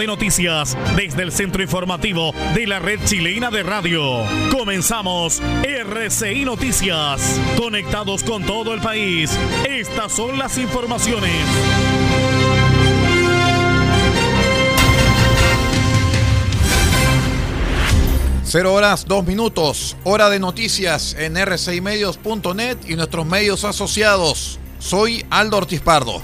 De noticias desde el centro informativo de la red chilena de radio. Comenzamos RCI Noticias. Conectados con todo el país. Estas son las informaciones. Cero horas, dos minutos. Hora de noticias en rcimedios.net y nuestros medios asociados. Soy Aldo Ortiz Pardo.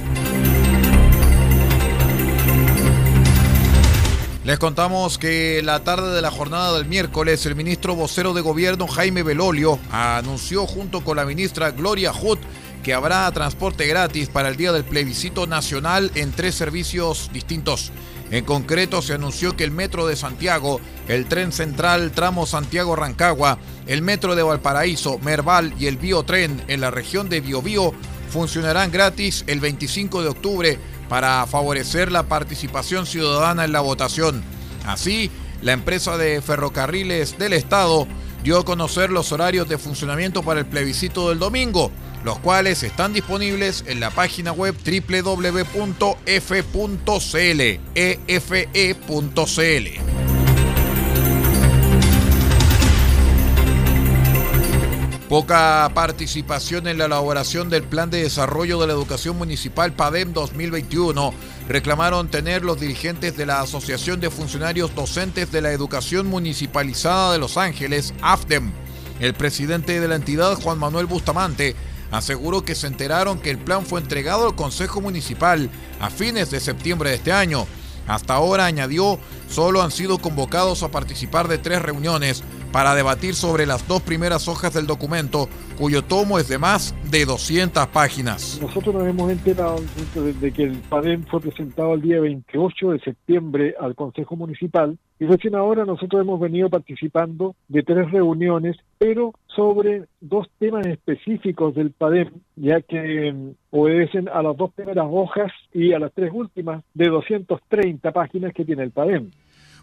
Les contamos que la tarde de la jornada del miércoles, el ministro vocero de gobierno Jaime Belolio anunció junto con la ministra Gloria Hood que habrá transporte gratis para el día del plebiscito nacional en tres servicios distintos. En concreto, se anunció que el Metro de Santiago, el Tren Central Tramo Santiago-Rancagua, el Metro de Valparaíso, Merval y el Biotren en la región de Biobío funcionarán gratis el 25 de octubre para favorecer la participación ciudadana en la votación. Así, la empresa de ferrocarriles del Estado dio a conocer los horarios de funcionamiento para el plebiscito del domingo, los cuales están disponibles en la página web www.f.cl. Poca participación en la elaboración del Plan de Desarrollo de la Educación Municipal PADEM 2021 reclamaron tener los dirigentes de la Asociación de Funcionarios Docentes de la Educación Municipalizada de Los Ángeles, AFDEM. El presidente de la entidad, Juan Manuel Bustamante, aseguró que se enteraron que el plan fue entregado al Consejo Municipal a fines de septiembre de este año. Hasta ahora, añadió, solo han sido convocados a participar de tres reuniones para debatir sobre las dos primeras hojas del documento, cuyo tomo es de más de 200 páginas. Nosotros nos hemos enterado de que el PADEM fue presentado el día 28 de septiembre al Consejo Municipal y recién ahora nosotros hemos venido participando de tres reuniones, pero sobre dos temas específicos del PADEM, ya que mm, obedecen a las dos primeras hojas y a las tres últimas de 230 páginas que tiene el PADEM.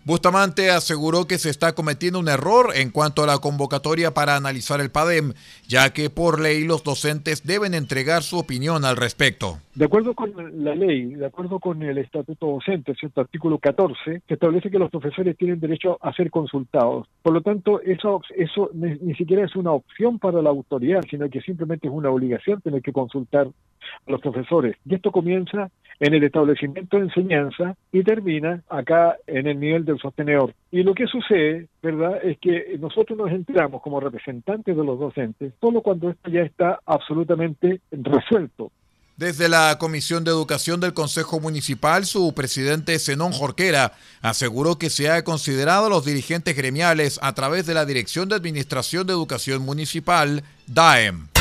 Bustamante aseguró que se está cometiendo un error en cuanto a la convocatoria para analizar el PADEM, ya que por ley los docentes deben entregar su opinión al respecto. De acuerdo con la ley, de acuerdo con el Estatuto Docente, ¿cierto? artículo 14, se establece que los profesores tienen derecho a ser consultados. Por lo tanto, eso, eso ni, ni siquiera es una opción para la autoridad, sino que simplemente es una obligación tener que consultar a los profesores. Y esto comienza en el establecimiento de enseñanza y termina acá en el nivel del sostenedor. Y lo que sucede, ¿verdad?, es que nosotros nos enteramos como representantes de los docentes solo cuando esto ya está absolutamente resuelto. Desde la Comisión de Educación del Consejo Municipal, su presidente Zenón Jorquera aseguró que se ha considerado a los dirigentes gremiales a través de la Dirección de Administración de Educación Municipal, DAEM.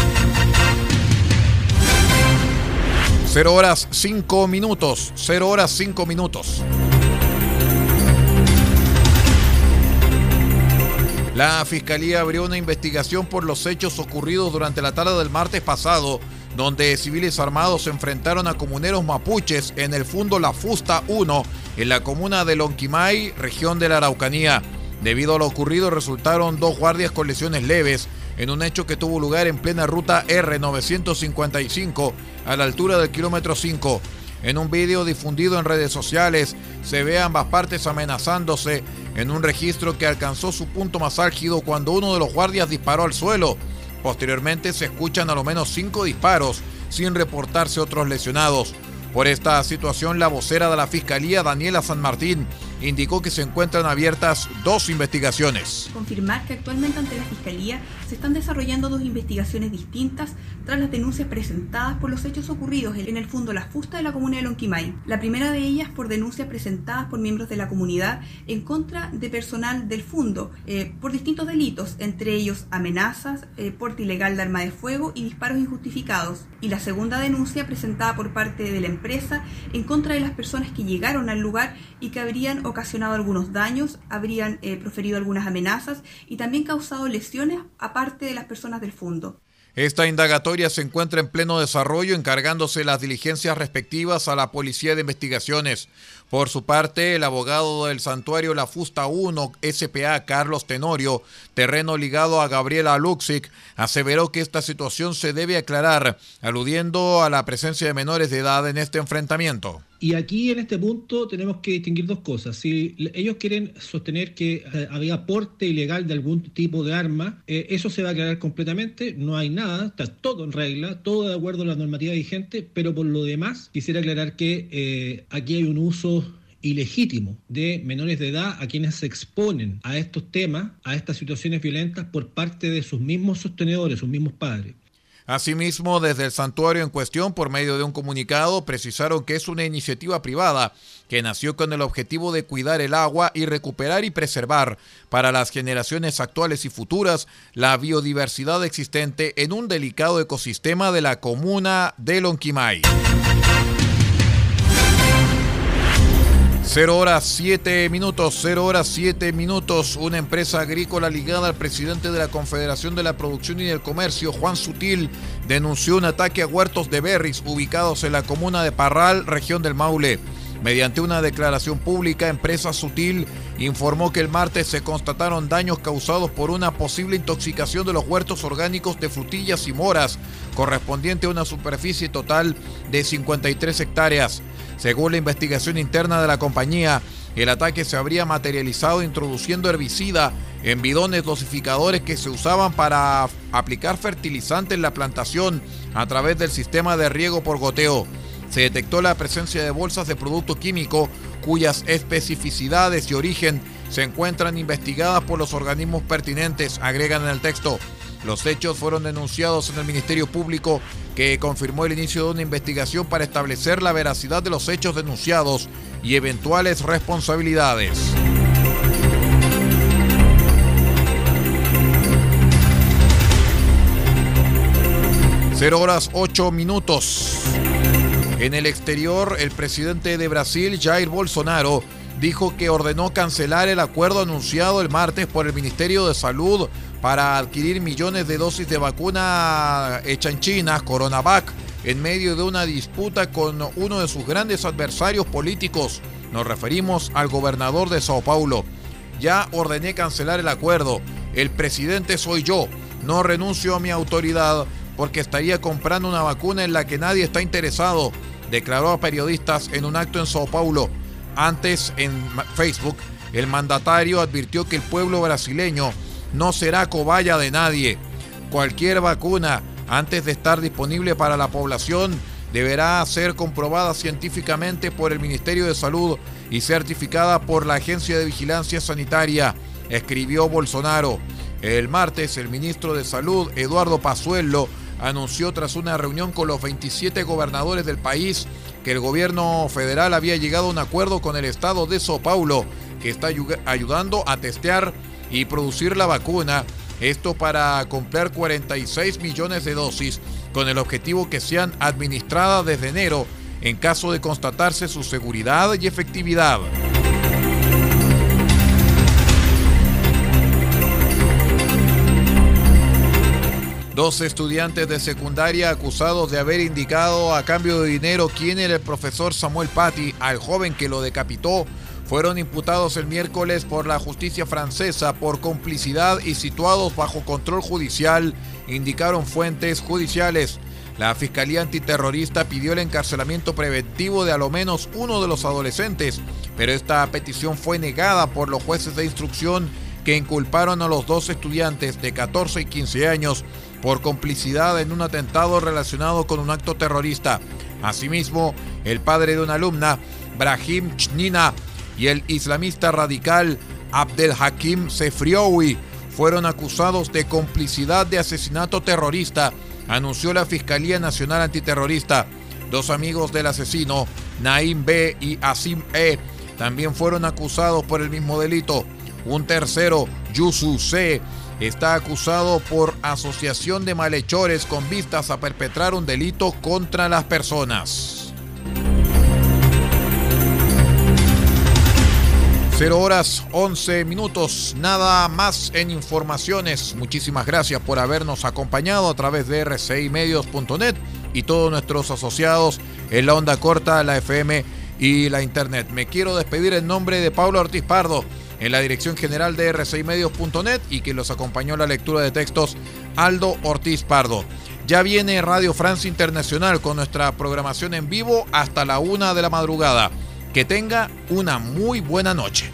Cero horas cinco minutos. Cero horas cinco minutos. La Fiscalía abrió una investigación por los hechos ocurridos durante la tarde del martes pasado, donde civiles armados se enfrentaron a comuneros mapuches en el fondo La Fusta 1, en la comuna de Lonquimay, región de la Araucanía. Debido a lo ocurrido resultaron dos guardias con lesiones leves en un hecho que tuvo lugar en plena ruta R955 a la altura del kilómetro 5. En un vídeo difundido en redes sociales se ve a ambas partes amenazándose en un registro que alcanzó su punto más álgido cuando uno de los guardias disparó al suelo. Posteriormente se escuchan a lo menos cinco disparos sin reportarse otros lesionados. Por esta situación, la vocera de la Fiscalía, Daniela San Martín, indicó que se encuentran abiertas dos investigaciones. Confirmar que actualmente ante la Fiscalía se están desarrollando dos investigaciones distintas tras las denuncias presentadas por los hechos ocurridos en el fondo La Fusta de la comuna de Lonquimay. La primera de ellas por denuncias presentadas por miembros de la comunidad en contra de personal del fondo eh, por distintos delitos, entre ellos amenazas, eh, porte ilegal de arma de fuego y disparos injustificados. Y la segunda denuncia presentada por parte de la empresa en contra de las personas que llegaron al lugar y que habrían ocasionado algunos daños, habrían eh, proferido algunas amenazas y también causado lesiones aparte de las personas del fondo. Esta indagatoria se encuentra en pleno desarrollo, encargándose las diligencias respectivas a la Policía de Investigaciones. Por su parte, el abogado del santuario La Fusta 1 SPA, Carlos Tenorio, terreno ligado a Gabriela Luxic, aseveró que esta situación se debe aclarar, aludiendo a la presencia de menores de edad en este enfrentamiento. Y aquí en este punto tenemos que distinguir dos cosas. Si ellos quieren sostener que eh, había porte ilegal de algún tipo de arma, eh, eso se va a aclarar completamente, no hay nada, está todo en regla, todo de acuerdo a la normativa vigente, pero por lo demás quisiera aclarar que eh, aquí hay un uso ilegítimo de menores de edad a quienes se exponen a estos temas, a estas situaciones violentas por parte de sus mismos sostenedores, sus mismos padres. Asimismo, desde el santuario en cuestión, por medio de un comunicado, precisaron que es una iniciativa privada que nació con el objetivo de cuidar el agua y recuperar y preservar para las generaciones actuales y futuras la biodiversidad existente en un delicado ecosistema de la comuna de Lonquimay. 0 horas 7 minutos, 0 horas 7 minutos. Una empresa agrícola ligada al presidente de la Confederación de la Producción y del Comercio, Juan Sutil, denunció un ataque a huertos de berries ubicados en la comuna de Parral, región del Maule. Mediante una declaración pública, Empresa Sutil informó que el martes se constataron daños causados por una posible intoxicación de los huertos orgánicos de frutillas y moras, correspondiente a una superficie total de 53 hectáreas. Según la investigación interna de la compañía, el ataque se habría materializado introduciendo herbicida en bidones dosificadores que se usaban para aplicar fertilizante en la plantación a través del sistema de riego por goteo. Se detectó la presencia de bolsas de producto químico cuyas especificidades y origen se encuentran investigadas por los organismos pertinentes, agregan en el texto. Los hechos fueron denunciados en el Ministerio Público, que confirmó el inicio de una investigación para establecer la veracidad de los hechos denunciados y eventuales responsabilidades. Cero horas ocho minutos. En el exterior, el presidente de Brasil, Jair Bolsonaro, dijo que ordenó cancelar el acuerdo anunciado el martes por el Ministerio de Salud para adquirir millones de dosis de vacuna hecha en China, Coronavac, en medio de una disputa con uno de sus grandes adversarios políticos. Nos referimos al gobernador de Sao Paulo. Ya ordené cancelar el acuerdo. El presidente soy yo. No renuncio a mi autoridad porque estaría comprando una vacuna en la que nadie está interesado, declaró a periodistas en un acto en Sao Paulo. Antes, en Facebook, el mandatario advirtió que el pueblo brasileño no será cobaya de nadie. Cualquier vacuna, antes de estar disponible para la población, deberá ser comprobada científicamente por el Ministerio de Salud y certificada por la Agencia de Vigilancia Sanitaria, escribió Bolsonaro. El martes, el ministro de Salud, Eduardo Pazuello, anunció tras una reunión con los 27 gobernadores del país que el gobierno federal había llegado a un acuerdo con el estado de Sao Paulo, que está ayudando a testear y producir la vacuna. Esto para comprar 46 millones de dosis con el objetivo que sean administradas desde enero en caso de constatarse su seguridad y efectividad. Dos estudiantes de secundaria acusados de haber indicado a cambio de dinero quién era el profesor Samuel Paty al joven que lo decapitó fueron imputados el miércoles por la justicia francesa por complicidad y situados bajo control judicial, indicaron fuentes judiciales. La Fiscalía Antiterrorista pidió el encarcelamiento preventivo de a lo menos uno de los adolescentes, pero esta petición fue negada por los jueces de instrucción que inculparon a los dos estudiantes de 14 y 15 años por complicidad en un atentado relacionado con un acto terrorista. Asimismo, el padre de una alumna, Brahim Chnina, y el islamista radical Abdel Hakim Sefrioui fueron acusados de complicidad de asesinato terrorista, anunció la Fiscalía Nacional Antiterrorista. Dos amigos del asesino, Naim B y Asim E, también fueron acusados por el mismo delito. Un tercero, Yusu C, está acusado por asociación de malhechores con vistas a perpetrar un delito contra las personas. 0 horas 11 minutos, nada más en informaciones. Muchísimas gracias por habernos acompañado a través de rcimedios.net y todos nuestros asociados en la onda corta, la FM y la Internet. Me quiero despedir en nombre de Pablo Ortiz Pardo en la dirección general de rcimedios.net y que los acompañó la lectura de textos Aldo Ortiz Pardo. Ya viene Radio France Internacional con nuestra programación en vivo hasta la una de la madrugada. Que tenga una muy buena noche.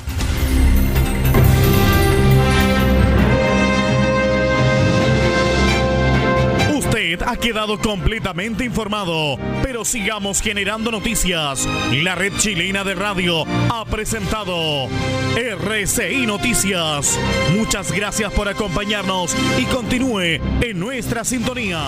Usted ha quedado completamente informado, pero sigamos generando noticias. La red chilena de radio ha presentado RCI Noticias. Muchas gracias por acompañarnos y continúe en nuestra sintonía.